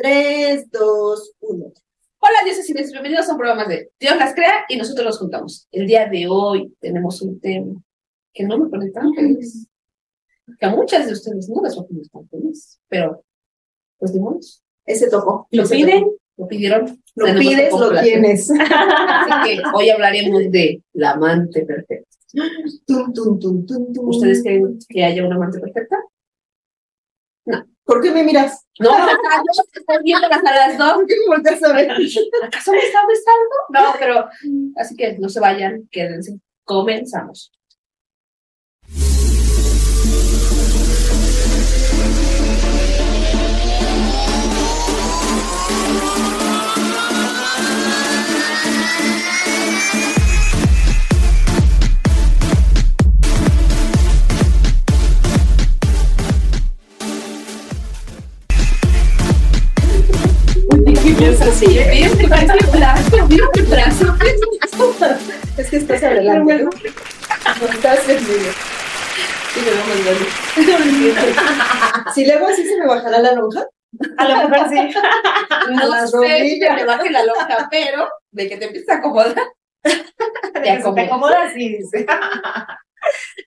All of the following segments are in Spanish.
Tres, dos, uno. Hola, dioses y bienvenidos a un programa de Dios las crea y nosotros los juntamos. El día de hoy tenemos un tema que no me pone tan feliz. Que a muchas de ustedes no les va a poner tan feliz, pero pues dimos. Ese tocó. Lo piden, lo pidieron. Lo pides, lo tienes. Así que hoy hablaremos de la amante perfecta. Tum, tum, tum, tum, tum. ¿Ustedes creen que haya una amante perfecta? ¿Por qué me miras? No, no, no, estoy viendo las a las dos. ¿Por qué me volteas a ver? ¿Acaso me está besando? No, pero así que no se vayan, quédense. Comenzamos. Sí, bien, qué brazo, bien, qué brazo. Es que estás adelante. ¿no? Estás en medio. Sí, me mandar. Si luego así se me bajará la lonja. A lo mejor sí. No sé si te baje la loca, pero de que te empieza a acomodar. Te acomodas. acomoda, sí, dice.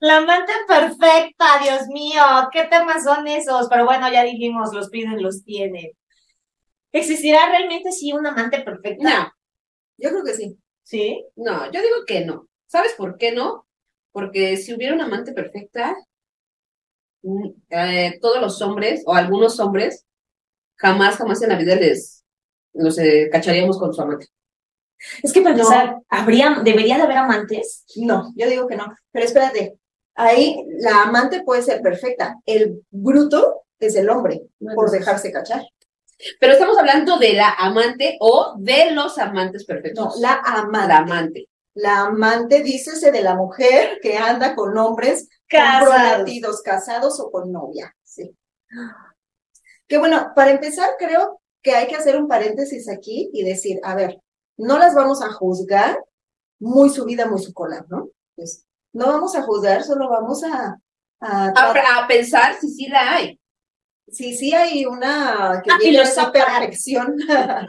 La amante perfecta, Dios mío, ¿qué temas son esos? Pero bueno, ya dijimos, los piden, los tienen. ¿Existirá realmente sí una amante perfecta? No, Yo creo que sí. ¿Sí? no, yo digo que no. ¿Sabes por qué no? Porque si hubiera una amante perfecta, mm, eh, todos los hombres, o algunos hombres, jamás, jamás en la vida les los eh, cacharíamos con su amante. Es que para No. empezar, ¿habría, ¿debería de haber amantes? No, yo digo que no. Pero espérate, ahí la amante puede ser perfecta. El bruto es el hombre, por dejarse cachar. Pero estamos hablando de la amante o de los amantes perfectos. No, la amante. La amante. La amante, dícese de la mujer que anda con hombres Casados. comprometidos, casados o con novia. Sí. Que bueno, para empezar, creo que hay que hacer un paréntesis aquí y decir, a ver, no las vamos a juzgar muy subida, muy su cola, ¿no? Pues no vamos a juzgar, solo vamos a, a A, a pensar si sí la hay. Si sí hay una que A esa perfección.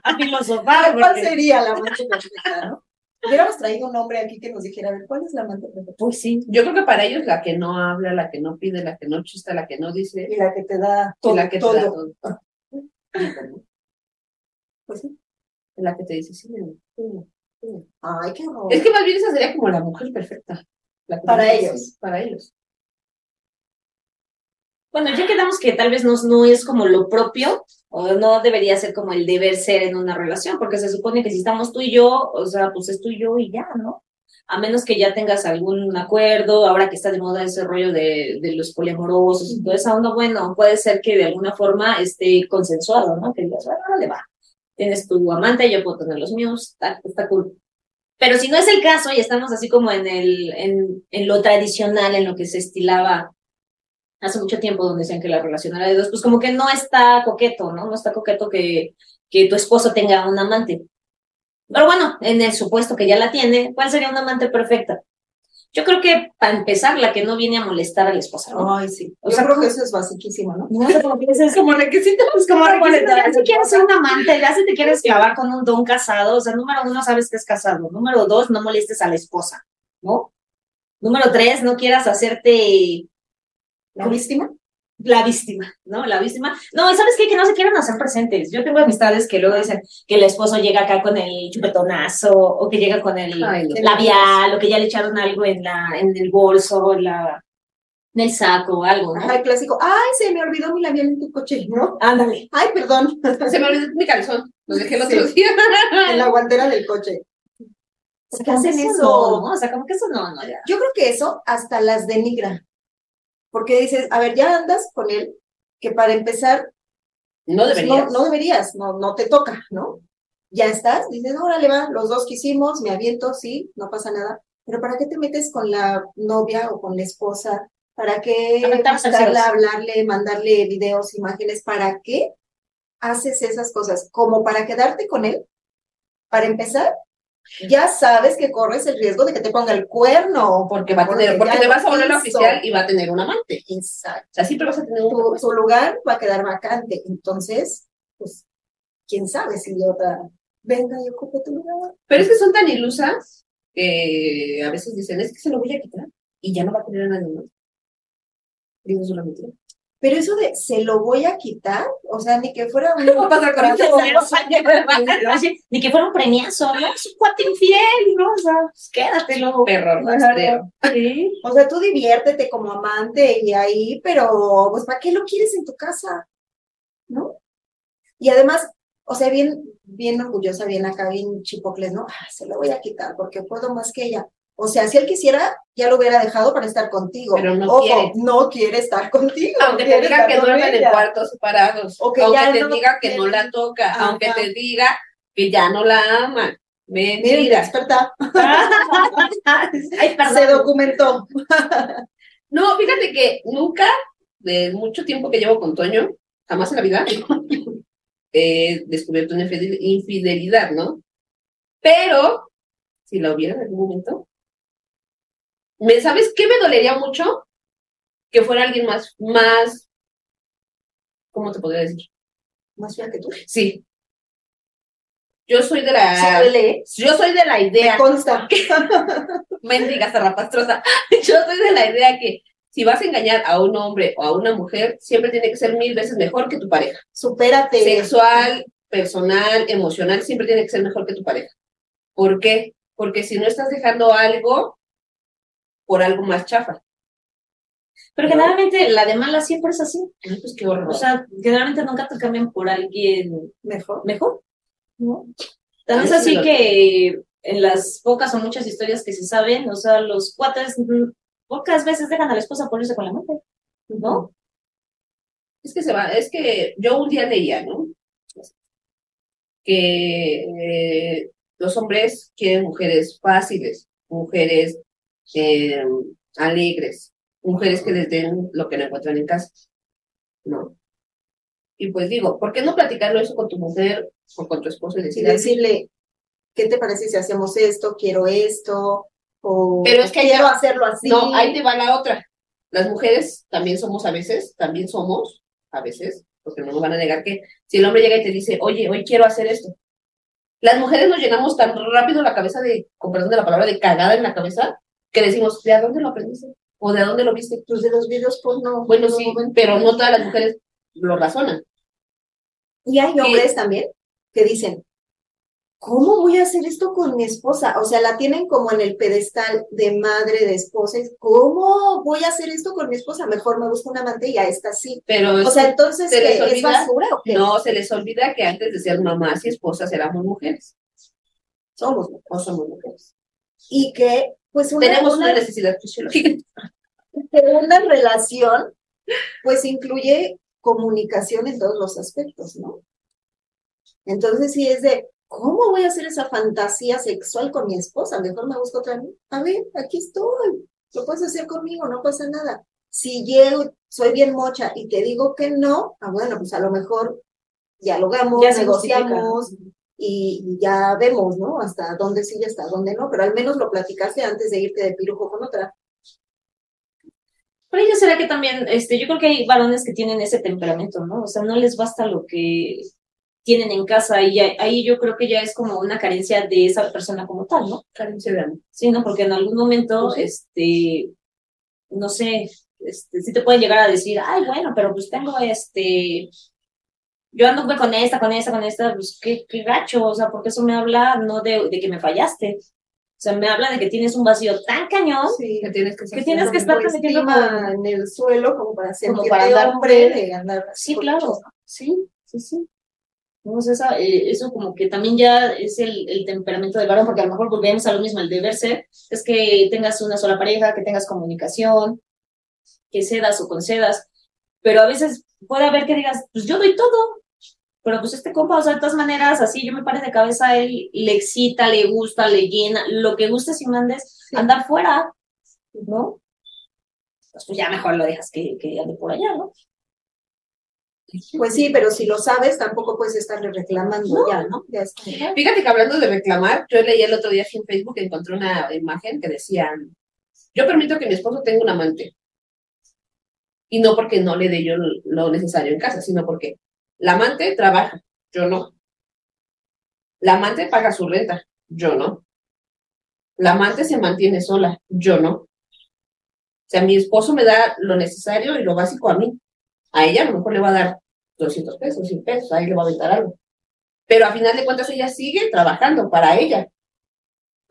A filosofar. ¿Cuál porque- sería la amante perfecta, no? Hubiéramos traído un hombre aquí que nos dijera, a ver, ¿cuál es la amante perfecta? Pues sí. Yo creo que para ellos la que no habla, la que no pide, la que no chista, la que no dice, Y la que te da y todo. la que te da todo. Pues sí. La que te dice, sí, mi amor, sí, mi amor, sí, mi amor. Ay, qué horror. Es que más bien esa sería como la mujer perfecta. La Para dice sí, ellos. Para ellos. Bueno, ya quedamos que tal vez no, no es como lo propio, o no debería ser como el deber ser en una relación, porque se supone que si estamos tú y yo, o sea, pues es tú y yo y ya, ¿no? A menos que ya tengas algún acuerdo, ahora que está de moda ese rollo de, de los poliamorosos y toda esa bueno, puede ser que de alguna forma esté consensuado, ¿no? Que digas, bueno, le va. Tienes tu amante, yo puedo tener los míos, está, está cool. Pero si no es el caso y estamos así como en el, en lo tradicional, en lo que se estilaba hace mucho tiempo donde decían que la relación era de dos, pues como que no está coqueto, ¿no? No está coqueto que, que tu esposo tenga un amante. Pero bueno, en el supuesto que ya la tiene, ¿cuál sería una amante perfecta? Yo creo que para empezar, la que no viene a molestar a la esposa, ¿no? Ay, sí. O Yo sea, creo que eso es basiquísimo, ¿no? No sé cómo piensas, Como requisito. es como requisito ya si quieres ser un amante, ya si te quieres clavar con un don casado, o sea, número uno, sabes que es casado. Número dos, no molestes a la esposa, ¿no? Número tres, no quieras hacerte ¿La víctima? la víctima, ¿no? La víctima. No, y ¿sabes qué? Que no se quieren hacer presentes. Yo tengo amistades que luego dicen que el esposo llega acá con el chupetonazo, o que llega con el Ay, labial, o que ya le echaron algo en la, en el bolso, en la, en el saco, o algo, ¿no? Ajá, el clásico. Ay, se me olvidó mi labial en tu coche, ¿no? Ándale. Ay, perdón. Se me olvidó mi calzón. Lo dejé Sí. otro día. en la guantera del coche. O sea, ¿Por qué hacen eso? No, ¿no? O sea, como que eso no, no, ya. Yo creo que eso hasta las denigra. Porque dices, a ver, ya andas con él, que para empezar, No pues, deberías. no, no deberías, no, no te toca, ¿no? Ya estás, dices, órale, va, los dos que hicimos, me aviento, sí, no pasa nada. Pero ¿para qué te metes con la novia o con la esposa? ¿Para qué buscarla, hablarle, mandarle videos, imágenes? ¿Para qué haces esas cosas? Como para quedarte con él. Para empezar, ya sabes que corres el riesgo de que te ponga el cuerno. Porque va a tener, Porque te vas a volver hizo. oficial y va a tener un amante. Exacto. O sea, siempre vas a tener un Tu, tu lugar va a quedar vacante. Entonces, pues, quién sabe si otra venga y ocupe tu lugar. Pero es que son tan ilusas que a veces dicen, es que se lo voy a quitar y ya no va a tener a nadie más. Digo, es una mentira. Pero eso de se lo voy a quitar, o sea, ni que fuera un. Ni que fuera un premiazo, ¿no? Es un cuate infiel, ¿no? O sea, pues quédatelo. Perro, Ajá. rastrero. Sí. O sea, tú diviértete como amante y ahí, pero pues ¿para qué lo quieres en tu casa? ¿No? Y además, o sea, bien, bien orgullosa, bien acá, bien chipocles, ¿no? Ah, se lo voy a quitar porque puedo más que ella. O sea, si él quisiera, ya lo hubiera dejado para estar contigo. Pero no Ojo, quiere. no quiere estar contigo. Aunque te diga que duermen en cuartos separados, O que aunque ya te no diga que no la toca, Ajá. aunque te diga que ya no la ama. Mentira. experta, Ay, se documentó. No, fíjate que nunca, de mucho tiempo que llevo con Toño, jamás en la vida he descubierto una infidel- infidelidad, ¿no? Pero, si la hubiera en algún momento, ¿me sabes qué me dolería mucho? Que fuera alguien más, más, ¿cómo te podría decir? Más fea que tú. Sí. Yo soy de la, yo soy de la me idea, consta. mendiga zarrapastrosa, yo soy de la idea que si vas a engañar a un hombre o a una mujer, siempre tiene que ser mil veces mejor que tu pareja. Supérate. Sexual, personal, emocional, siempre tiene que ser mejor que tu pareja. ¿Por qué? Porque si no estás dejando algo por algo más chafa. Pero generalmente la de mala siempre es así. Pues qué horror. O sea, generalmente nunca te cambian por alguien Mejor. mejor, ¿no? Mí sí así que en las pocas o muchas historias que se saben, o sea, los cuates pocas veces dejan a la esposa por irse con la amante, ¿no? Es que se va, es que yo un día leía, ¿no? Que eh, los hombres quieren mujeres fáciles, mujeres eh, alegres, mujeres que les den lo que no encuentran en casa, ¿no? Y pues digo, ¿por qué no platicarlo eso con tu mujer o con tu esposo y Y decir, decirle, ¿qué te parece si hacemos esto? Quiero esto. O Pero es que quiero te- hacerlo así. No, ahí te va la otra. Las mujeres también somos a veces, también somos a veces, porque no nos van a negar que si el hombre llega y te dice, oye, hoy quiero hacer esto. Las mujeres nos llenamos tan rápido la cabeza de, con perdón de la palabra, de cagada en la cabeza, que decimos, ¿de dónde lo aprendiste? ¿O de dónde lo viste? Pues de los videos porno. Bueno, no, sí, bueno. pero no todas las mujeres lo razonan. Y hay hombres también que dicen, ¿cómo voy a hacer esto con mi esposa? O sea, la tienen como en el pedestal de madre, de esposa. y, ¿Cómo voy a hacer esto con mi esposa? Mejor me busco una amante y a esta sí. Pero O sea, entonces, ¿Se les ¿qué? ¿es olvida? basura o qué? no se les olvida que antes de ser mamás y esposas éramos mujeres. Somos. O somos mujeres. Y que, pues, una, Tenemos una una necesidad fisiológica. segunda relación, pues incluye comunicación en todos los aspectos, ¿no? Entonces, si es de, ¿cómo voy a hacer esa fantasía sexual con mi esposa? Mejor me busco otra. A ver, aquí estoy. Lo puedes hacer conmigo, no pasa nada. Si llego, soy bien mocha y te digo que no, ah, bueno, pues a lo mejor dialogamos, Ya justifica. Y ya vemos, ¿no? Hasta dónde sí y hasta dónde no, pero al menos lo platicaste antes de irte de pirujo con otra. Por ello será que también, este, yo creo que hay varones que tienen ese temperamento, ¿no? O sea, no les basta lo que tienen en casa y ya- ahí yo creo que ya es como una carencia de esa persona como tal, ¿no? Carencia de amor. Sí, ¿no? Porque en algún momento, este, no sé, este, sí te pueden llegar a decir, ay, bueno, pero pues tengo este, yo ando con esta, con esta, con esta, pues qué, qué gacho, o sea, porque eso me habla no de, de que me fallaste, o sea, me habla de que tienes un vacío tan cañón Sí. Que tienes que, que tienes que estar metiendo en el suelo como para sentirte para andar- hombre de andar Sí, claro, sí, sí, sí. Entonces, esa, eh, eso como que también ya es el, el temperamento del varón, porque a lo mejor volvemos a lo mismo, el deber ser, es que tengas una sola pareja, que tengas comunicación, que cedas o concedas, pero a veces puede haber que digas, pues yo doy todo, pero pues este compa, o sea, de todas maneras, así yo me pare de cabeza a él, le excita, le gusta, le llena, lo que gustes y mandes, Sí. andar fuera, ¿no? Pues, pues ya mejor lo dejas que, que ande por allá, ¿no? Pues sí, pero si lo sabes, tampoco puedes estarle reclamando ya, ¿no? Ya está. Fíjate que hablando de reclamar, yo leí el otro día aquí en Facebook, encontré una imagen que decía, yo permito que mi esposo tenga un amante. Y no porque no le dé yo lo necesario en casa, sino porque la amante trabaja, yo no. La amante paga su renta, yo no. La amante se mantiene sola, yo no. O sea, mi esposo me da lo necesario y lo básico a mí. A ella a lo mejor le va a dar 200 pesos, 100 pesos, ahí le va a aventar algo. Pero a final de cuentas ella sigue trabajando para ella.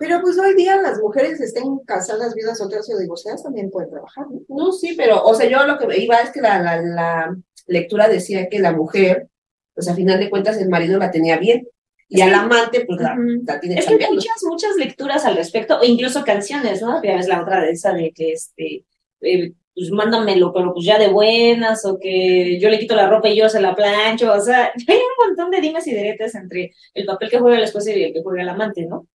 Pero pues hoy día las mujeres estén casadas, viudas, solteras o divorciadas también pueden trabajar, ¿no? No, sí, pero, o sea, yo lo que iba es que la, la, la lectura decía que la mujer, pues a final de cuentas el marido la tenía bien. Y al amante, pues la, la tiene Es que hay muchas, muchas lecturas al respecto, o incluso canciones, ¿no? Ya ves la otra de esa de que, este, eh, pues mándamelo, pero pues ya de buenas, o que yo le quito la ropa y yo se la plancho, o sea, hay un montón de dimes y diretes entre el papel que juega la esposa y el que juega el amante, ¿no?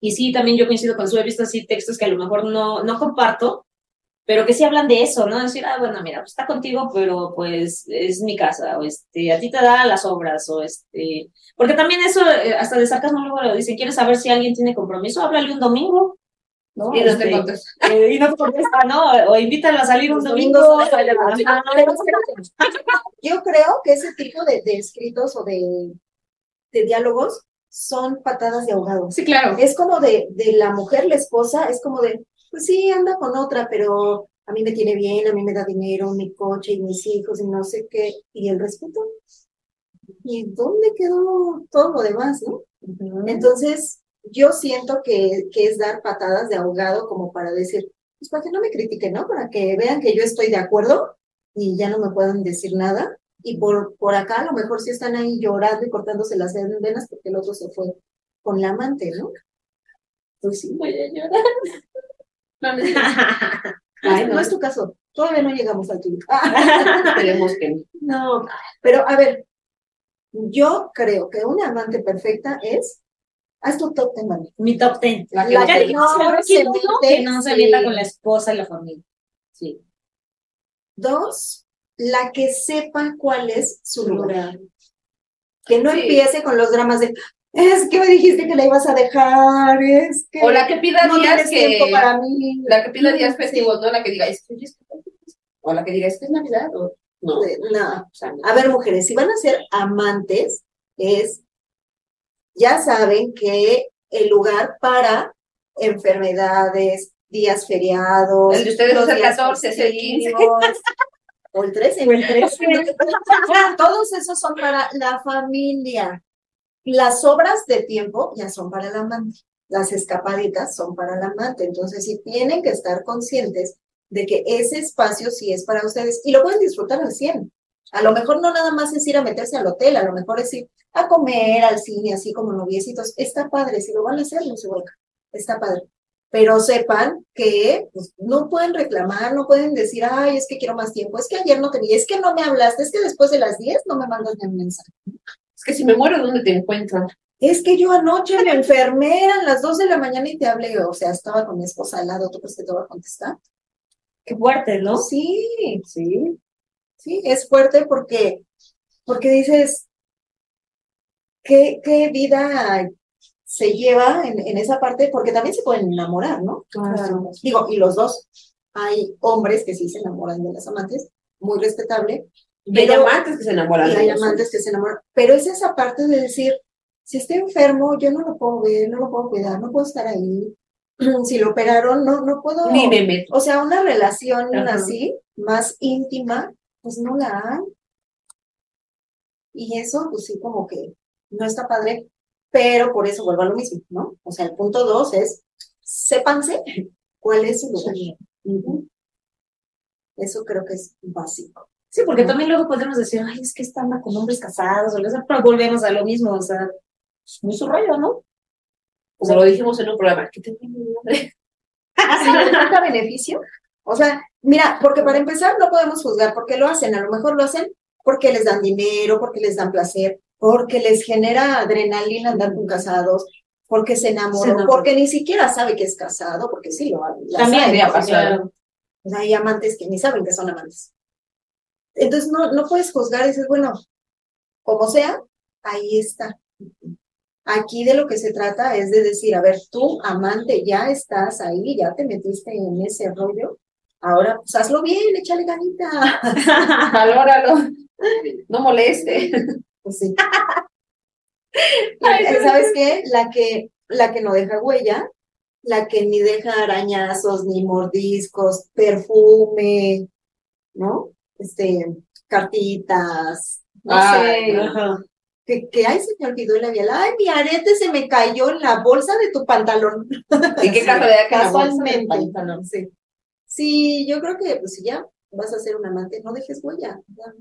Y sí, también yo coincido con su, he visto así textos que a lo mejor no, no comparto, pero que sí hablan de eso, ¿no? Decir, ah, bueno, mira, pues está contigo, pero pues es mi casa, o este, a ti te da las obras, o este, porque también eso, eh, hasta de sarcasmo luego lo dicen, ¿quieres saber si alguien tiene compromiso? Háblale un domingo, ¿no? Y no Este, te contesta. eh, y no te contesta, ¿no? O invítalo a salir un domingo. Yo creo que ese tipo de, de escritos o de, de diálogos son patadas de ahogado. Sí, claro. Es como de, de la mujer, la esposa, es como de, pues sí, anda con otra, pero a mí me tiene bien, a mí me da dinero, mi coche y mis hijos y no sé qué. ¿Y el respeto? ¿Y dónde quedó todo lo demás, no? Entonces, yo siento que, que es dar patadas de ahogado como para decir, pues para que no me critiquen, ¿no? Para que vean que yo estoy de acuerdo y ya no me puedan decir nada. Y por, por acá a lo mejor sí están ahí llorando y cortándose las venas porque el otro se fue con la amante, ¿no? Pues sí, voy a llorar. No, no, Ay, no es tu caso. Todavía no llegamos al tuyo. esperemos que no. No, pero a ver, yo creo que una amante perfecta es, haz tu top ten, mami. Mi top ten. La que no se mete, que no se sí. meta con la esposa y la familia. Sí. Dos, la que sepa cuál es su lugar. Que no Sí. empiece con los dramas de, es que me dijiste que la ibas a dejar, es que O la que pida no días que. tiempo para mí. La que pida días Sí. festivos, ¿no? La que diga, es que es O la que diga, es que es Navidad. O... No. No. A ver, mujeres, si van a ser amantes, es, ya saben que el lugar para enfermedades, días feriados. El de ustedes los es el días 14, es el 15. Festivos, O el 13. O el 13. Todos esos son para la familia. Las obras de tiempo ya son para el amante. Las escapaditas son para el amante. Entonces, sí tienen que estar conscientes de que ese espacio sí es para ustedes y lo pueden disfrutar al 100. A lo mejor no nada más es ir a meterse al hotel, a lo mejor es ir a comer, al cine, así como noviecitos. Está padre, si lo van a hacer, no se vuelca. Está padre. Pero sepan que pues, no pueden reclamar, no pueden decir, ay, es que quiero más tiempo, es que ayer no te vi, es que no me hablaste, es que después de las 10 no me mandas ni un mensaje. Es que si me muero, ¿dónde te encuentran? Es que yo anoche me enfermé, eran las 2 de la mañana y te hablé, o sea, estaba con mi esposa al lado, ¿tú crees que te voy a contestar? Qué fuerte, ¿no? Sí, sí, sí, es fuerte porque, porque dices, ¿qué, qué vida se lleva en, en esa parte? Porque también se pueden enamorar, ¿no? Claro. Digo, y los dos. Hay hombres que sí se enamoran de las amantes, muy respetable, Y hay amantes que se enamoran y de hay amantes que se enamoran. Pero es esa parte de decir, si estoy enfermo, yo no lo puedo ver, no lo puedo cuidar, no puedo estar ahí. Si lo operaron, no, no puedo. Ni me meto. O sea, una relación Ajá. así, más íntima, pues no la hay. Y eso, pues sí, como que no está padre, pero por eso vuelvo a lo mismo, ¿no? O sea, el punto dos es, sépanse cuál es su lugar. Eso creo que es básico. Sí, porque también luego podemos decir, ay, es que está anda con hombres casados, o sea, pero volvemos a lo mismo, o sea, es muy su rollo, ¿no? Como lo dijimos en un programa, que te les falta beneficio, o sea, mira, porque para empezar no podemos juzgar por qué lo hacen, a lo mejor lo hacen porque les dan dinero, porque les dan placer, porque les genera adrenalina andar con casados, porque se enamoró, Se enamoró. porque ni siquiera sabe que es casado, porque sí lo También hay, me ha ¿no? pasado. Hay amantes que ni saben que son amantes. Entonces no, no puedes juzgar y dices, bueno, como sea, ahí está. Aquí de lo que se trata es de decir, a ver, tú, amante, ya estás ahí, ya te metiste en ese rollo. Ahora, pues hazlo bien, échale ganita. Valóralo. No moleste. Pues sí. Ay, Eh, ¿Sabes qué? La que, la que no deja huella, la que ni deja arañazos, ni mordiscos, perfume, ¿no? Este, cartitas, no Ay, sé, Ajá. que, que ay, se me olvidó el labial, ay, mi arete se me cayó en la bolsa de tu pantalón. ¿Y qué casualidad la Casualmente. pantalón? Sí. Sí, yo creo que pues si ya vas a ser un amante, no dejes huella. ya.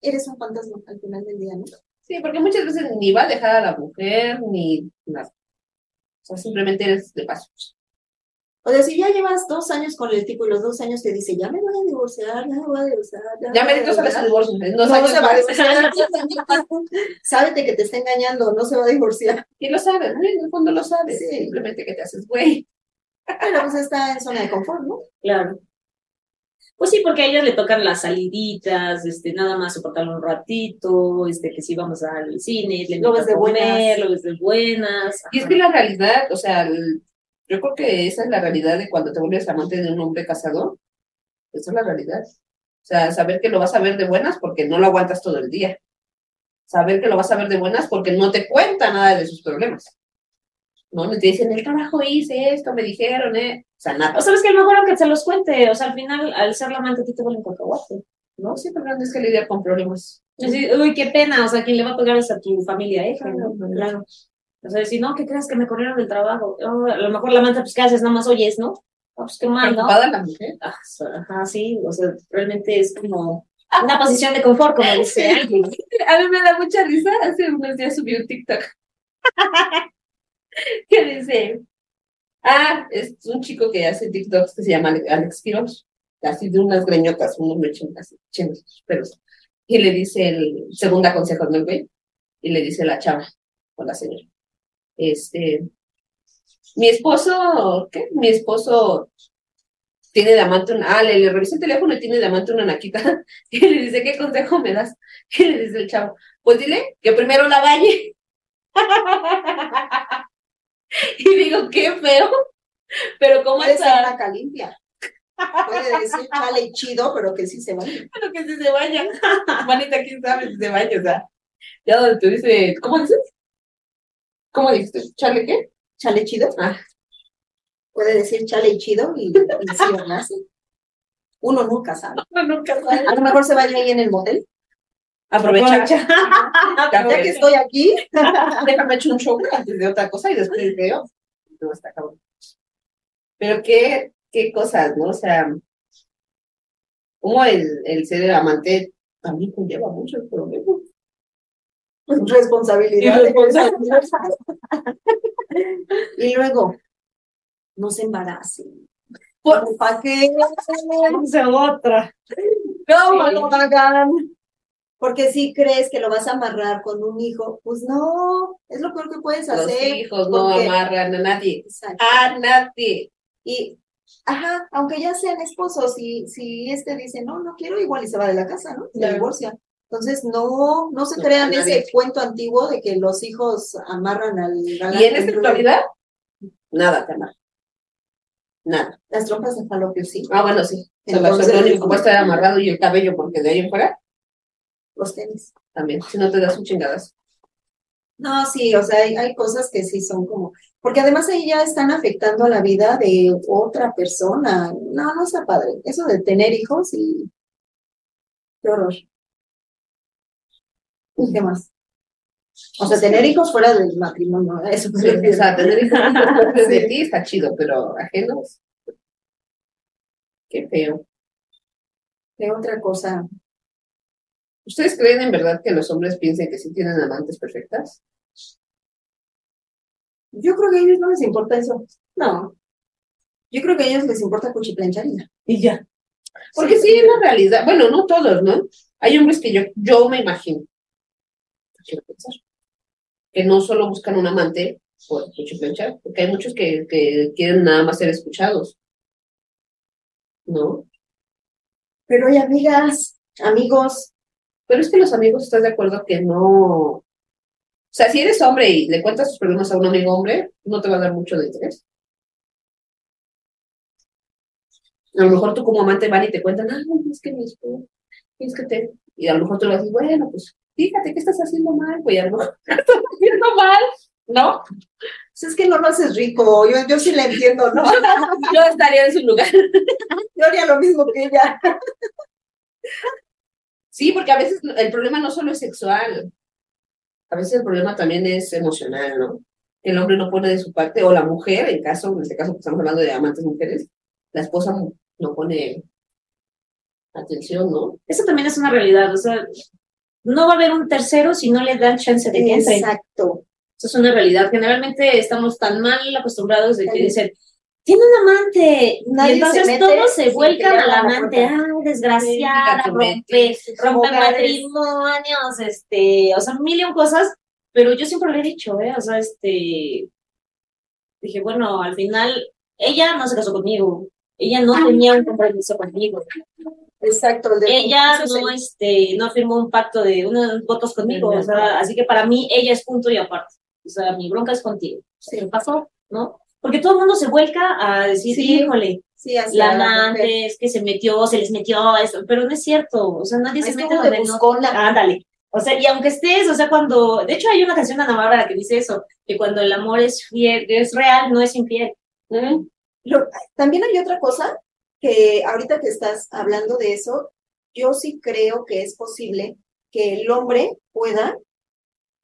Eres un fantasma al final del día, ¿no? Sí, porque muchas veces ni va a dejar a la mujer, ni nada. O sea, simplemente eres de paso. O sea, si ya llevas dos años con el tipo y los dos años te dice, ya me voy a divorciar, ya me voy a divorciar. Ya me me a divorciar". divorcio. en No, Dos no años se va a más. divorciar. Sábete que te está engañando, no se va a divorciar. Y lo sabes, ¿no? En el fondo lo sabes. Sí. Simplemente que te haces güey. Pero pues está en zona de confort, ¿no? Claro. Pues sí, porque a ellas le tocan las saliditas, este, nada más soportarlo un ratito, este, que si vamos al cine, le Lo ves de buenas. lo ves de buenas. Y es que la realidad, o sea, el- yo creo que esa es la realidad de cuando te vuelves amante de un hombre casado. Esa es la realidad. O sea, saber que lo vas a ver de buenas porque no lo aguantas todo el día. Saber que lo vas a ver de buenas porque no te cuenta nada de sus problemas. No, te dicen, el trabajo hice esto, me dijeron, ¿eh? O sea, nada. O sabes que a lo mejor aunque se los cuente, o sea, al final, al ser la amante, a ti te vuelven cacahuate. No, siempre tienes que lidiar con problemas. Uy, qué pena, o sea, quien le va a pegar es a tu familia, ¿eh? Claro. O sea, decir, no, ¿qué crees que me corrieron del trabajo? Oh, a lo mejor la amante, pues, ¿qué haces? Nada más oyes, ¿no? Ah, pues qué mal, ¿no? La mujer. Ah, Ajá, sí, o sea, realmente es como una posición de confort, como dice alguien. A mí me da mucha risa. Hace unos días subí un TikTok que dice, ah, es un chico que hace TikToks que se llama Ale- Alex Quiroz, así de unas greñotas, unos mechones pelos. Y le dice el segundo consejo del güey, y le dice la chava o la señora, este, mi esposo, ¿qué? Mi esposo tiene de amante una, ah, le, le revisé el teléfono y tiene de amante una naquita, y le dice, ¿qué consejo me das? Y le dice el chavo, pues dile que primero la bañe. y digo, qué feo, pero ¿cómo está? placa limpia. Puede decir chale chido, pero que sí se vaya. Pero que si se baña. Manita, quién sabe si se baña, o sea, ya donde tú dices, ¿cómo dices? ¿Cómo dijiste? ¿Chale qué? Chale chido. Ah. Puede decir chale chido y, y sí o sí. Uno nunca sabe. No, nunca sabes. A lo mejor se vaya ahí en el motel. Aprovecha. Ya que estoy aquí, Déjame echar un show antes de otra cosa y después veo. No, está cabrón. Pero qué, qué cosas, ¿no? O sea, como el, el ser amante también conlleva muchos problemas. responsabilidad. Irresponsabilidad. Y luego, no se embaracen. Por- ¿Para qué? otra. No, lo hagan. Porque si crees que lo vas a amarrar con un hijo, pues no, es lo peor que puedes Los hacer. hijos no amarran a nadie. Exacto. A nadie. Y, ajá, aunque ya sean esposos, si, si este dice, no, no quiero, igual y se va de la casa, ¿no? Se Claro. divorcia. Entonces, no, no se No, crean nadie. ese cuento antiguo de que los hijos amarran al galán. Y en esta actualidad, nada te amarra. Nada. Las trompas de falopio, sí. Ah, bueno, sí. Entonces- puede estar amarrado y el cabello, porque de ahí en fuera, Los tenis. también. Si no te das un chingadas. No, sí, o sea, hay, hay cosas que sí son como, porque además ahí ya están afectando la vida de otra persona. No, no está padre. Eso de tener hijos y qué horror. ¿Y ¿Qué más? O sea, tener hijos fuera del matrimonio, ¿eh? eso Sí, o sea, tener hijos propios de ti está chido, pero ajenos. Qué feo. ¿Qué otra cosa? ¿Ustedes creen en verdad que los hombres piensen que sí tienen amantes perfectas? Yo creo que a ellos no les importa eso. No. Yo creo que a ellos les importa cuchiplanchar y ya. Porque sí, en la realidad, bueno, no todos, ¿no? Hay hombres que yo, yo me imagino, quiero pensar, que no solo buscan un amante por cuchiplanchar, porque hay muchos que, que quieren nada más ser escuchados. ¿No? Pero hay amigas, amigos, Pero es que los amigos, ¿estás de acuerdo que no? O sea, si eres hombre y le cuentas tus problemas a un amigo hombre, no te va a dar mucho de interés. A lo mejor tú como amante van y te cuentan, ah, es que mi esposo, es que te... Y a lo mejor tú le dices, bueno, pues fíjate que estás haciendo mal, güey, algo estás haciendo mal, ¿no? Pues es que no lo haces rico, yo, yo sí le entiendo, ¿no? Yo estaría en su lugar. Yo haría lo mismo que ella. Sí, porque a veces el problema no solo es sexual, a veces el problema también es emocional, ¿no? El hombre no pone de su parte, o la mujer, en caso, en este caso que estamos hablando de amantes mujeres, la esposa no pone atención, ¿no? Eso también es una realidad, o sea, no va a haber un tercero si no le dan chance de que entre. Exacto. Eso es una realidad. Generalmente estamos tan mal acostumbrados de que dicen, tiene un amante. Nadie y entonces se mete todos se vuelcan al amante. Ay, desgraciada, Sí, rompe, rompe matrimonios, este, o sea, mil y un cosas. Pero yo siempre lo he dicho, ¿eh? O sea, este, dije, bueno, al final, ella no se casó conmigo. Ella no tenía un compromiso conmigo. Exacto. el de- Ella no, este, no firmó un pacto de unos votos conmigo, o sea, así que para mí ella es punto y aparte. O sea, mi bronca es contigo. Se pasó, ¿no? Porque todo el mundo se vuelca a decir, Sí. híjole, Sí, la la amante es que se metió, se les metió eso, pero no es cierto, o sea, nadie se mete donde no. buscona. Ándale. O sea, y aunque estés, o sea, cuando, de hecho hay una canción de Ana Bárbara que dice eso, que cuando el amor es fiel, es real, no es infiel. Lo- también hay otra cosa que ahorita que estás hablando de eso, yo sí creo que es posible que el hombre pueda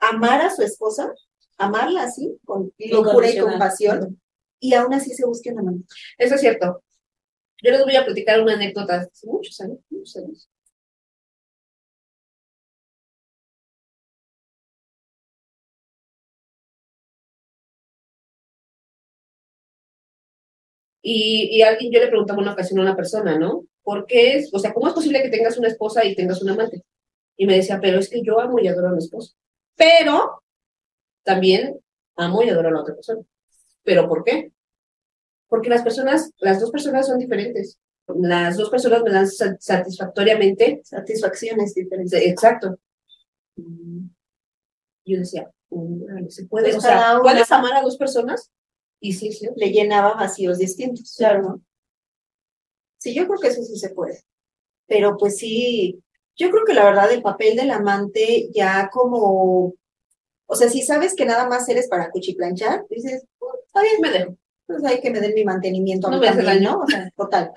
amar a su esposa, amarla así, con locura y compasión, y aún así se busque una amante. Eso es cierto. Yo les voy a platicar una anécdota hace muchos años, muchos años. Y, y alguien, yo le preguntaba una ocasión a una persona, ¿no? ¿Por qué es, o sea, cómo es posible que tengas una esposa y tengas un amante? Y me decía, pero es que yo amo y adoro a mi esposo. Pero también amo y adoro a la otra persona. ¿Pero por qué? Porque las personas, las dos personas son diferentes. Las dos personas me dan sa- satisfactoriamente. Satisfacciones diferentes. Exacto. Mm. Yo decía, ¿se puede? Pues o sea, una- ¿puedes amar a dos personas? Y sí, sí. Le llenaba vacíos distintos. Claro, ¿no? Sí, yo creo que eso sí se puede. Pero pues sí, yo creo que la verdad el papel del amante ya como, o sea, si sabes que nada más eres para cuchiplanchar, dices, "Oh, está bien, Me dejo. pues hay que me den mi mantenimiento a No mí también, daño. ¿no? O sea, total.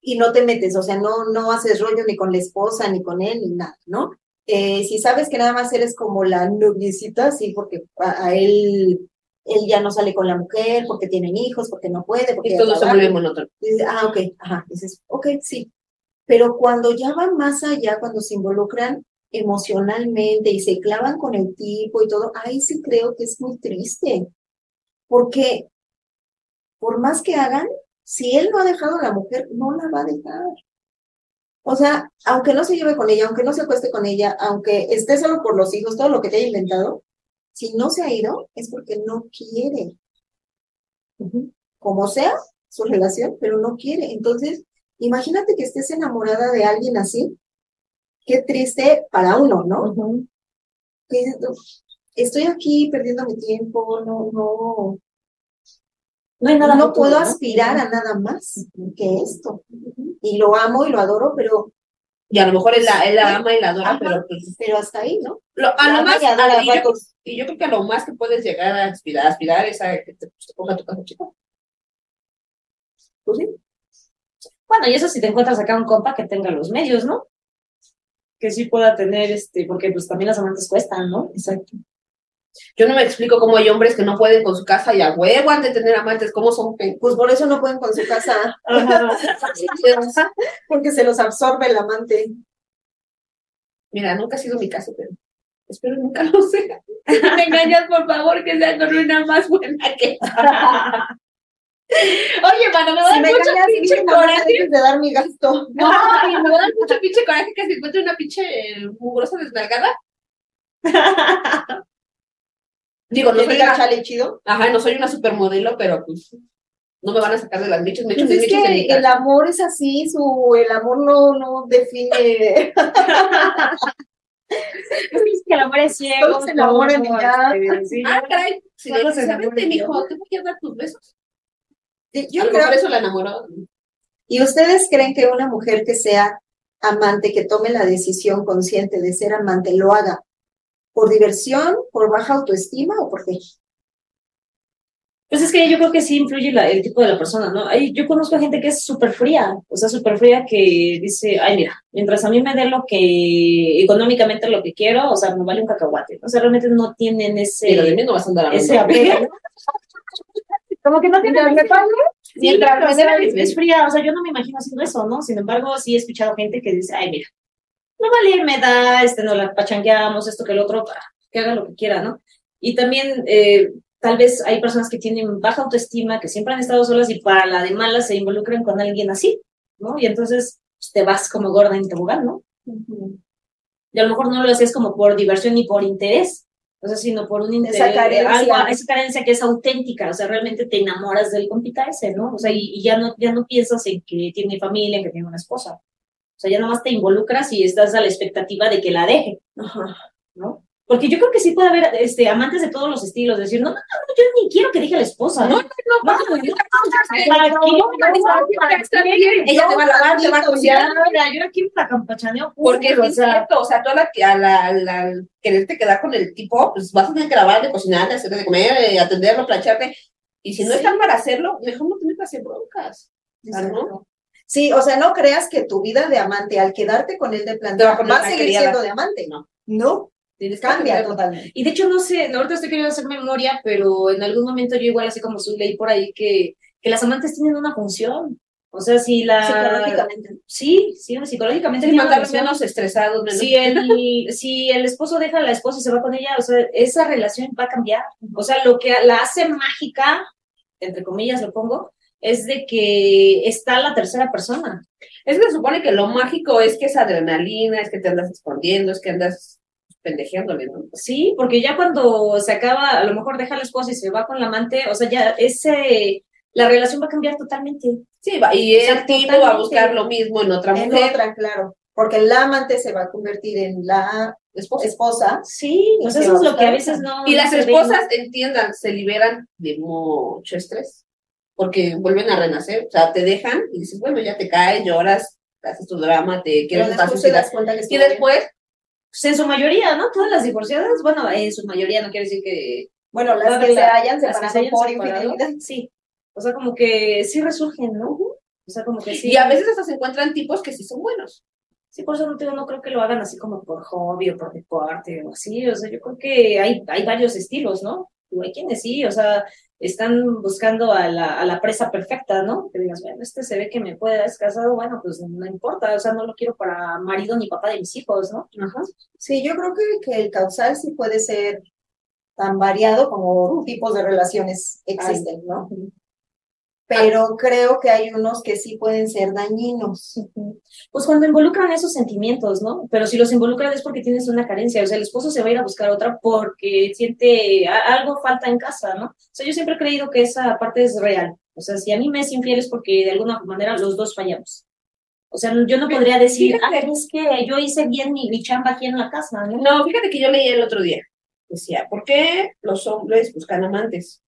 Y no te metes, o sea, no, no haces rollo ni con la esposa, ni con él, ni nada, ¿no? Eh, si sabes que nada más eres como la noviecita, sí, porque a, a él, él ya no sale con la mujer, porque tienen hijos, porque no puede, porque Y todo se vuelve monótono. Ah, ok, ajá, dices, ok, sí. Pero cuando ya van más allá, cuando se involucran emocionalmente y se clavan con el tipo y todo, ahí sí creo que es muy triste. Porque por más que hagan, si él no ha dejado a la mujer, no la va a dejar. O sea, aunque no se lleve con ella, aunque no se acueste con ella, aunque esté solo por los hijos, todo lo que te haya inventado, si no se ha ido, es porque no quiere. Como sea su relación, pero no quiere. Entonces, imagínate que estés enamorada de alguien así. Qué triste para uno, ¿no? Dices tú, estoy aquí perdiendo mi tiempo, no, no, No hay nada no futuro, puedo ¿no? aspirar a nada más que esto. Y lo amo y lo adoro, pero, Y a lo mejor él la, él la ama y la adora, Ajá. pero pues, pero hasta ahí, ¿no? lo- a La lo más, y adora a- y, yo, vatos. y yo creo que a lo más que puedes llegar a aspirar, aspirar es a que te, pues, te ponga tu casa chico. Pues sí. Bueno, y eso si te encuentras acá un compa que tenga los medios, ¿no? Que sí pueda tener, este, porque pues también las amantes cuestan, ¿no? Exacto. Yo no me explico cómo hay hombres que no pueden con su casa y a huevo han de tener amantes, cómo son Pues por eso no pueden con su casa, porque se los absorbe el amante. Mira, nunca ha sido mi caso, pero espero nunca lo sea. Me engañas, por favor, que sea con una más buena que. Oye, mano, me Si me mucho engañas, pinche coraje. de dar mi gasto. No, y me da mucho pinche coraje que se encuentre una pinche mugrosa desnalgada. Digo, no Que soy diga una, chale chido. ajá, no soy una supermodelo, pero pues no me van a sacar de las michas, Pues es que el amor es así, su, el amor no, no define. Es que el amor es ciego. Todos se enamoran sí, Ah, caray, vente, enamoran, mijo, te voy a dar tus besos. Yo a lo creo, mejor eso la enamoró. ¿y ustedes creen que una mujer que sea amante, que tome la decisión consciente de ser amante, lo haga ¿Por diversión? ¿Por baja autoestima o por qué? Pues es que yo creo que sí influye la- el tipo de la persona, ¿no? Hay, yo conozco gente que es súper fría, o sea, súper fría que dice, ay, mira, mientras a mí me dé lo que, económicamente lo que quiero, o sea, me vale un cacahuate. O sea, realmente no tienen ese, Pero de mí no vas a andar ese hablando. apego. Como que no tienen ese Sí, Mientras me o sea, dé- es, es fría, o sea, yo no me imagino haciendo eso, ¿no? Sin embargo, sí he escuchado gente que dice, ay, mira, no vale, me da, este, no la pachangueamos, esto que el otro, ah, que haga lo que quiera, ¿no? Y también, eh, tal vez hay personas que tienen baja autoestima, que siempre han estado solas y para la de malas se involucran con alguien así, ¿no? Y entonces pues, te vas como gorda en tobogán, ¿no? Y a lo mejor no lo hacías como por diversión ni por interés, o sea, sino por un interés, Esa carencia. algo, esa carencia que es auténtica, o sea, realmente te enamoras del compita ese, ¿no? O sea, y, y ya no, ya no piensas en que tiene familia, en que tiene una esposa. O sea, ya nomás te involucras y estás a la expectativa de que la deje. ¿no? Porque yo creo que sí puede haber este, amantes de todos los estilos, decir, no, no, no, yo ni quiero que deje a la esposa. No, No, no, no, yo- Ella te va a lavar, te va a cocinar. Mira, yo aquí la campachaneo. Porque es cierto, o sea, tú a la, a la, a la- quererte quedar con el tipo, pues vas a tener que lavarle, cocinarle, hacerle de comer, eh, atenderlo, plancharte. Y si no están para hacerlo, mejor no tener que hacer broncas. Exacto. Sí, o sea, no creas que tu vida de amante, al quedarte con él de planta, va a seguir criada. siendo de amante. No. No, Tienes que cambia totalmente. Y de hecho, no sé, ahorita estoy queriendo hacer memoria, pero en algún momento yo igual así como su leí por ahí que, que las amantes tienen una función. O sea, si la... Psicológicamente. Sí, sí, psicológicamente Sí, mandarlos menos estresados, menos. Si el, si el esposo deja a la esposa y se va con ella, o sea, esa relación va a cambiar. O sea, lo que la hace mágica, entre comillas lo pongo, es de que está la tercera persona. Es que se supone que lo mágico es que es adrenalina, es que te andas escondiendo, es que andas pendejeándole, ¿no? Sí, porque ya cuando se acaba, a lo mejor deja la esposa y se va con la amante, o sea, ya ese, la relación va a cambiar totalmente. Sí, va, y O sea, el tipo va a buscar lo mismo en otra En mujer. otra, claro. Porque la amante se va a convertir en la esposa. esposa. Sí, pues eso es lo que a veces no. Y las esposas, entiendan, se liberan de mucho estrés, porque vuelven a renacer, o sea, te dejan y dices, bueno, ya te caes, lloras, haces tu drama, te quieres estar suicida. Y después, Pues en su mayoría, ¿no? Todas las divorciadas, bueno, en su mayoría no quiere decir que. Bueno, las que se hayan separado se por infidelidad. Sí. O sea, como que sí resurgen, ¿no? O sea, como que sí. y a veces hasta se encuentran tipos que sí son buenos. Sí, por eso no, digo, no creo que lo hagan así como por hobby o por deporte o así. O sea, yo creo que hay, hay varios estilos, ¿no? Hay quienes sí, o sea, están buscando a la, a la presa perfecta, ¿no? Que digas, bueno, este se ve que me puede haber casado, bueno, pues no importa, o sea, no lo quiero para marido ni papá de mis hijos, ¿no? Ajá. Sí, yo creo que, que el causal sí puede ser tan variado como tipos de relaciones existen, ¿no? Pero creo que hay unos que sí pueden ser dañinos. Pues cuando involucran esos sentimientos, ¿no? Pero si los involucran es porque tienes una carencia, o sea, el esposo se va a ir a buscar otra porque siente algo falta en casa, ¿no? O sea, yo siempre he creído que esa parte es real. O sea, si a mí me es infiel es porque de alguna manera los dos fallamos. O sea, yo no podría decir, ah, Fíjate. es que yo hice bien mi, mi chamba aquí en la casa, ¿no? No, fíjate que yo leí el otro día. Decía, ¿por qué los hombres buscan amantes?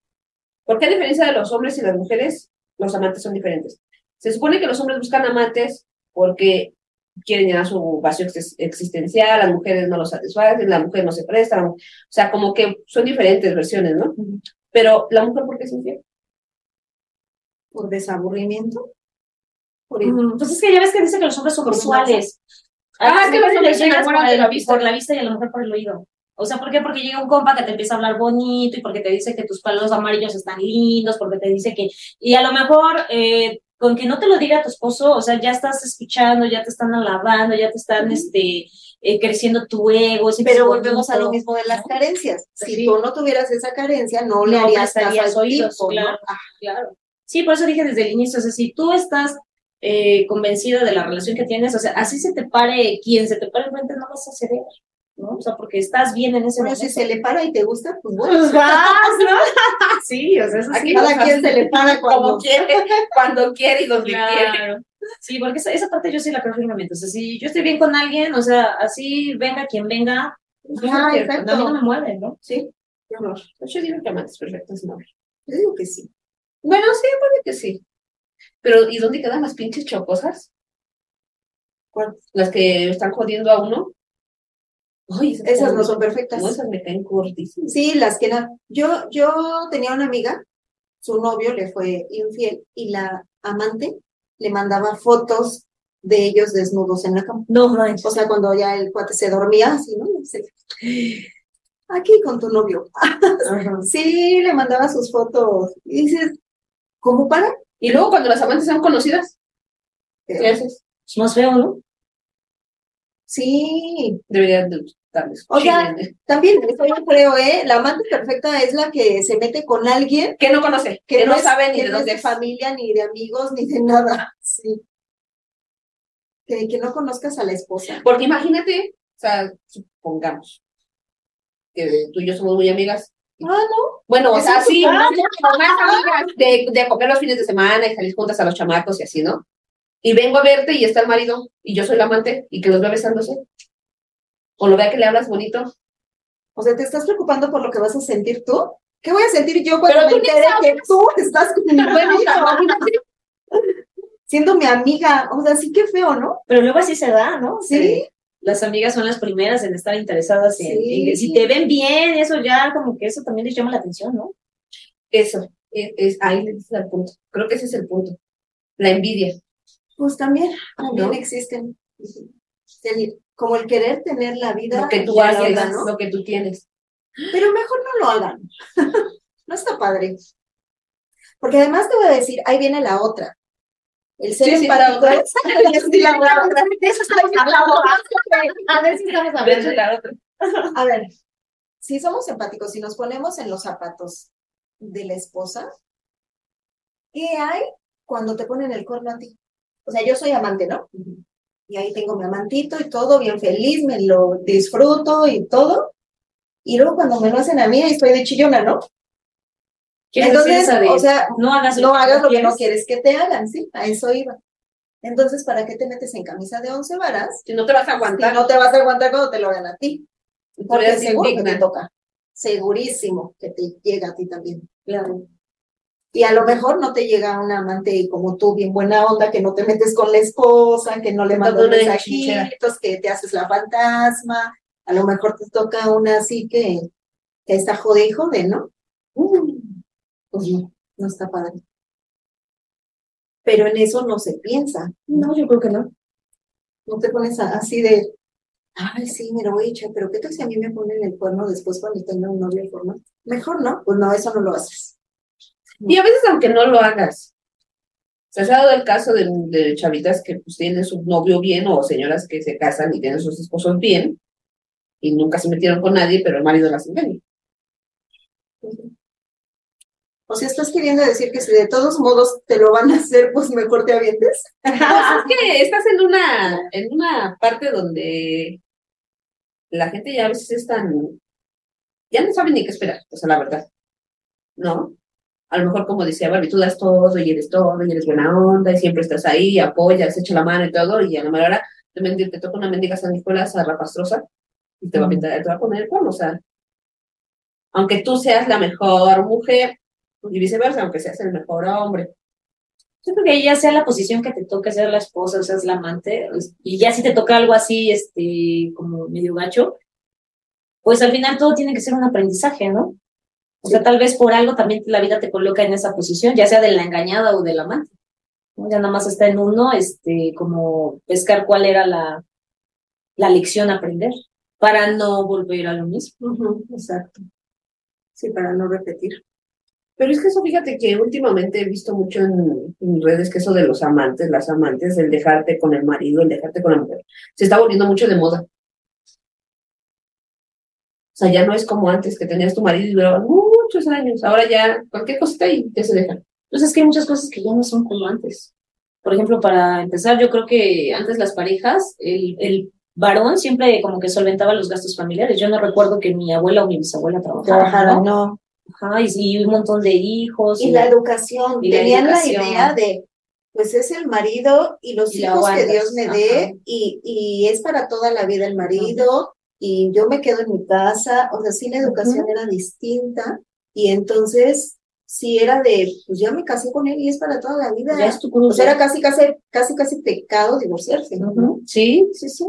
¿Por qué a diferencia de los hombres y las mujeres, los amantes son diferentes? Se supone que los hombres buscan amantes porque quieren llenar su vacío ex- existencial, las mujeres no lo satisfacen, la mujer no se presta, o sea, como que son diferentes versiones, ¿no? Pero la mujer, ¿por qué es infiel? Por desaburrimiento. Por Pues es que ya ves que dice que los hombres son visuales. Ah, que los hombres enamoran por el- la vista. Por la vista y a la mujer por el oído. O sea, ¿por qué? Porque llega un compa que te empieza a hablar bonito y porque te dice que tus palos amarillos están lindos, porque te dice que... Y a lo mejor eh, con que no te lo diga tu esposo, o sea, ya estás escuchando, ya te están alabando, ya te están este, eh, creciendo tu ego. Pero volvemos a lo mismo de las ¿no? carencias. Si Sí. tú no tuvieras esa carencia, no, le No harías caso al oídos, tipo, ¿no? claro, claro. Sí, por eso dije desde el inicio, o sea, si tú estás eh, convencida de la relación que tienes, o sea, así se te pare quien se te pare no vas a ceder, ¿no? O sea, porque estás bien en ese Pero momento. si se le para y te gusta, pues bueno. Pues vas, ¿no? sí, o sea, eso Aquí sí. Cada quien se le para Como cuando quiere, cuando quiere y donde quiere. Claro. Sí, porque esa, esa parte yo sí la creo firmemente. O sea, si yo estoy bien con alguien, o sea, así venga quien venga, Ah, exacto. a mí no me mueve, ¿no? Sí, horror. Yo digo que amantes perfectos, no. yo digo que sí. Bueno, sí, puede que sí. Pero, ¿y dónde quedan las pinches chocosas? ¿Cuál? Las que están jodiendo a uno. Esas no son perfectas. No, esas me caen cortísimas. Sí, las que no. Yo, yo tenía una amiga, su novio le fue infiel y la amante le mandaba fotos de ellos desnudos en la cama. No manches. O sea, cuando ya el cuate se dormía, así, ¿no? Aquí con tu novio. Ajá. Sí, le mandaba sus fotos. Y dices, ¿cómo para? Y luego cuando las amantes son conocidas, ¿qué haces? Es más feo, ¿no? Sí, Deberían de darles Oiga. chile. también eso yo creo, ¿eh? La amante perfecta es la que se mete con alguien Que no conoce, que, no, sabe ni de es de familia, ni de amigos, ni de nada. Sí. Que, que no conozcas a la esposa. Porque imagínate, o sea, supongamos que tú y yo somos muy amigas. Ah, no. Bueno, o sea, sí, más amigas de, de comer los fines de semana y salir juntas a los chamacos y así, ¿no? Y vengo a verte y está el marido y yo soy la amante y que los ve besándose. O lo vea que le hablas bonito. O sea, ¿te estás preocupando por lo que vas a sentir tú? ¿Qué voy a sentir yo cuando Pero me entere que tú estás con mi siendo mi amiga? O sea, sí que feo, ¿no? Pero luego así se da, ¿no? Sí. Las amigas son las primeras en estar interesadas en, Sí. en- si te ven bien, eso ya como que eso también les llama la atención, ¿no? Eso, es, es- ahí le dices el punto. Creo que ese es el punto. La envidia. Pues también, también ¿No? existen. El- como el querer tener la vida Lo que tú haces, ¿no? lo que tú tienes. Pero mejor no lo hagan. no está padre. Porque además te voy a decir, ahí viene la otra. El ser Sí, sí, otra. es- Sí, la otra. De eso estamos hablando. A ver si estamos hablando. la otra. A ver, si somos empáticos, si nos ponemos en los zapatos de la esposa, ¿qué hay cuando te ponen el cuerno a ti? O sea, yo soy amante, ¿no? Y ahí tengo mi amantito y todo, bien feliz, me lo disfruto y todo. Y luego cuando me lo hacen a mí, ahí estoy de chillona, ¿no? ¿Quieres Entonces, o sea, no hagas no hagas lo que no quieres? que te hagan, ¿sí? A eso iba. Entonces, ¿para qué te metes en camisa de once varas? Si no te vas a Si aguantar, no te vas a aguantar cuando te lo hagan a ti. Porque seguro que te toca. Segurísimo que te llega a ti también. Claro. Y a lo mejor no te llega un amante como tú, bien buena onda, que no te metes con la esposa, que no le mandas mensajitos, que te haces la fantasma. A lo mejor te toca una así que, que está jode y jode, ¿no? Mm, Pues no, no está padre. Pero en eso no se piensa. No, yo creo que no. No te pones así de, ay, sí, me lo voy a echar, pero ¿qué tal si a mí me ponen el cuerno después cuando tenga un novio formal? Mejor no, pues no, eso no lo haces. Y a veces, aunque no lo hagas, se ha dado el caso de, de chavitas que pues, tienen su novio bien o señoras que se casan y tienen sus esposos bien y nunca se metieron con nadie, pero el marido las engaña. O sea, estás queriendo decir que si de todos modos te lo van a hacer, pues mejor te avientes. Pues es que estás en una, en una parte donde la gente ya a veces es tan, ya no sabe ni qué esperar, o sea, la verdad, ¿no? A lo mejor, como decía Barbie, tú das todo y eres todo y eres buena onda y siempre estás ahí, apoyas, echa la mano y todo, y a la mera hora te, te toca una mendiga sanguijuela zarrapastrosa y te va a pintar, te va a poner el cuerno, o sea, aunque tú seas la mejor mujer y viceversa, aunque seas el mejor hombre, Yo creo que ya sea la posición que te toque ser la esposa, o seas la amante, y ya si te toca algo así, este, como medio gacho, pues al final todo tiene que ser un aprendizaje, ¿no? O sea, tal vez por algo también la vida te coloca en esa posición, ya sea de la engañada o del amante. ¿no? Ya nada más está en uno, este, como pescar cuál era la, la lección a aprender para no volver a lo mismo. Exacto. Sí, para no repetir. Pero es que eso, fíjate que últimamente he visto mucho en, en redes que eso de los amantes, las amantes, el dejarte con el marido, el dejarte con la mujer, se está volviendo mucho de moda. O sea, ya no es como antes que tenías tu marido y duraban muchos años. Ahora ya cualquier cosita y ya se dejan. Entonces es que hay muchas cosas que ya no son como antes. Por ejemplo, para empezar, yo creo que antes las parejas, el, el varón siempre como que solventaba los gastos familiares. Yo no recuerdo que mi abuela o mi bisabuela trabajaran, Trabajaron, ¿no? no. Ajá, y, y un montón de hijos. Y la educación. Y la Tenían educación. la idea de, pues es el marido y los Y la hijos que Dios me ajá. dé y, y es para toda la vida el marido y yo me quedo en mi casa. O sea, sí la educación era distinta y entonces sí era de, pues ya me casé con él y es para toda la vida. ya es tu cruz. era casi, casi, casi, casi pecado divorciarse. Sí, sí, sí.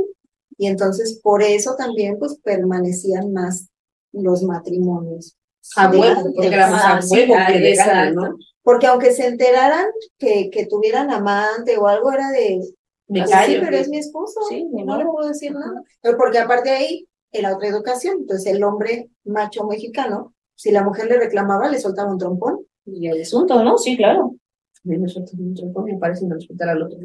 Y entonces por eso también pues permanecían más los matrimonios. A de huevo, porque era más a Ah, huevo ah, que de. ¿no? Porque aunque se enteraran que, que tuvieran amante o algo, era de, Me "Pues callo. sí, pero es mi esposo, Sí, no le puedo decir nada. Pero porque aparte de ahí era otra educación, entonces el hombre macho mexicano, si la mujer le reclamaba, le soltaba un trompón. Y el asunto, ¿no? Sí, claro. Me un trompón, me parece no respetar al otro.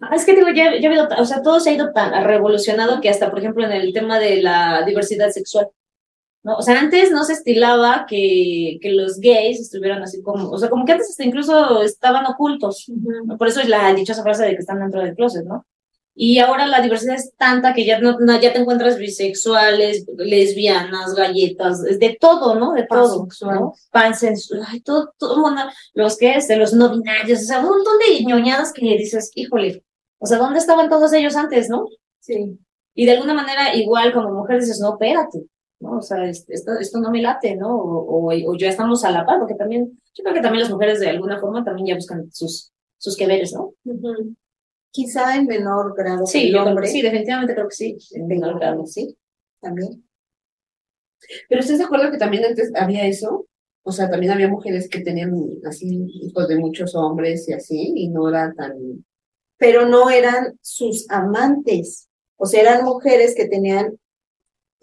Ah, Es que digo, ya, ya ha habido, o sea, todo se ha ido tan revolucionado que hasta, por ejemplo, en el tema de la diversidad sexual, ¿no? O sea, antes no se estilaba que, que los gays estuvieran así como, o sea, como que antes hasta incluso estaban ocultos. Por eso es la dichosa frase de que están dentro del closet, ¿no? Y ahora la diversidad es tanta que ya no, no- ya te encuentras bisexuales, lesbianas, galletas, de todo, ¿no? De todo. ¿no? Todo, todo, bueno, los que es, de los no binarios, o sea, un montón de ñoñadas que dices, híjole, o sea, ¿dónde estaban todos ellos antes, no? Sí. Y de alguna manera, igual como mujer dices, no, espérate, ¿no? O sea, es- esto, esto no me late, ¿no? O, o, o ya estamos a la par, porque también, yo creo que también las mujeres de alguna forma también ya buscan sus, sus que veres, ¿no? Quizá en menor grado que Sí, el yo creo hombre. sí, definitivamente creo que sí. en menor grado. sí, también. Pero ¿estás de acuerdo que también antes había eso? O sea, también había mujeres que tenían así hijos de muchos hombres y así, y no era tan... Pero no eran sus amantes. O sea, eran mujeres que tenían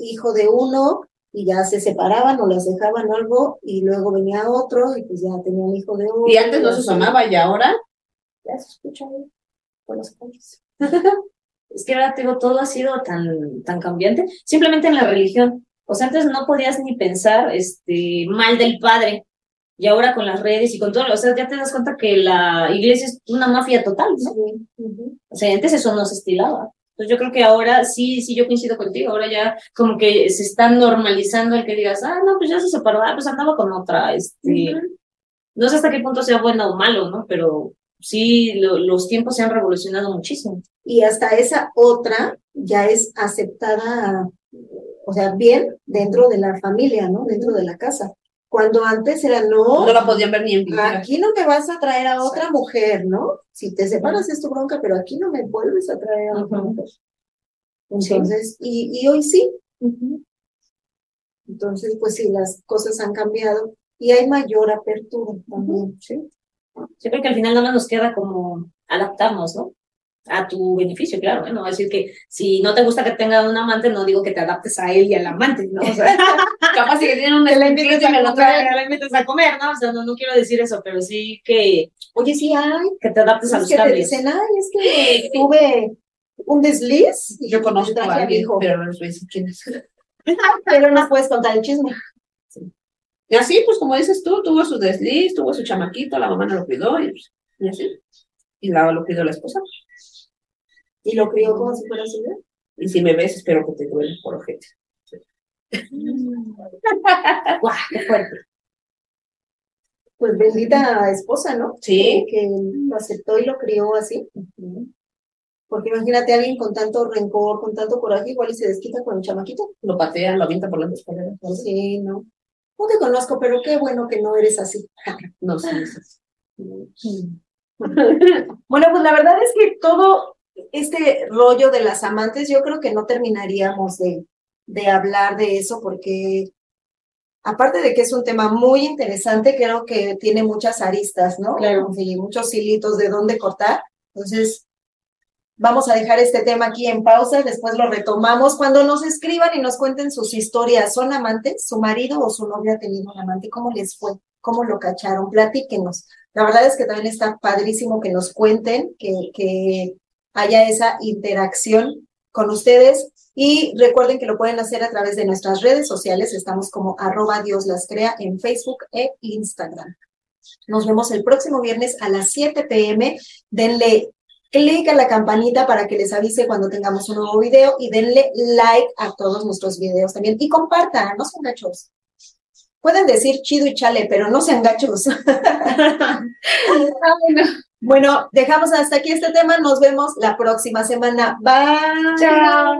hijo de uno y ya se separaban o las dejaban o algo y luego venía otro y pues ya tenían hijo de uno. Y antes no se sonaba y ahora ya se escucha ahí. Es que ahora digo, todo ha sido tan, tan cambiante, simplemente en la religión. O sea, antes no podías ni pensar este, mal del padre. Y ahora con las redes y con todo, o sea, ya te das cuenta que la iglesia es una mafia total, ¿no? Sí, ujú. O sea, antes eso no se estilaba. Entonces yo creo que ahora sí, sí, yo coincido contigo. Ahora ya como que se está normalizando el que digas, ah, no, pues ya se separó, ah, pues andaba con otra. Este. No sé hasta qué punto sea bueno o malo, ¿no? Pero sí, lo- los tiempos se han revolucionado muchísimo. Y hasta esa otra ya es aceptada, o sea, bien dentro de la familia, ¿no? Dentro de la casa. Cuando antes era no, No la podían ver ni en pintura. Aquí no me vas a traer a otra mujer, ¿no? Si te separas es tu bronca, pero aquí no me vuelves a traer a otra mujer. Entonces, y, y hoy sí. Entonces, pues sí, las cosas han cambiado y hay mayor apertura también, ¿sí? Yo creo que al final nada más nos queda como adaptarnos, ¿no? A tu beneficio, claro, ¿eh? No decir que si no te gusta que tenga un amante, no digo que te adaptes a él y al amante, ¿no? O sea, Capaz que tienen un la invites a invites a comer, ¿no? O sea, no, no quiero decir eso, pero sí que, Oye, sí hay. que te adaptes a los que te dicen, ay, es que tuve un desliz. y Yo conozco a mi alguien, hijo. pero no les voy a decir quién es. Pero no puedes contar el chisme. Y así, pues como dices tú, tuvo su desliz, tuvo su chamaquito, la mamá no lo cuidó y, y así. Y la lo cuidó la esposa. Y lo crió como si fuera su bebé. Y si me ves, espero que te duele por ojete. ¡Guau! ¡Qué fuerte! Pues bendita esposa, ¿no? Sí. Que lo aceptó y lo crió así. Porque imagínate a alguien con tanto rencor, con tanto coraje, igual y se desquita con el chamaquito. Lo patean, lo avienta por las escaleras. ¿no? Sí, no. No te conozco, pero qué bueno que no eres así. No no sé. Bueno, pues la verdad es que todo este rollo de las amantes, yo creo que no terminaríamos de, de hablar de eso porque aparte de que es un tema muy interesante, creo que tiene muchas aristas, ¿no? Claro. Y muchos hilitos de dónde cortar. Entonces, vamos a dejar este tema aquí en pausa, después lo retomamos. Cuando nos escriban y nos cuenten sus historias, ¿son amantes? ¿Su marido o su novia ha tenido un amante? ¿Cómo les fue? ¿Cómo lo cacharon? Platíquenos. La verdad es que también está padrísimo que nos cuenten, que, que haya esa interacción con ustedes. Y recuerden que lo pueden hacer a través de nuestras redes sociales. Estamos como arroba Dios las crea en Facebook e Instagram. Nos vemos el próximo viernes a las 7 pm. Denle clic a la campanita para que les avise cuando tengamos un nuevo video y denle like a todos nuestros videos también. Y compartan, no sean gachos. Pueden decir chido y chale, pero no sean gachos. Bueno, dejamos hasta aquí este tema. Nos vemos la próxima semana. Bye. Chao.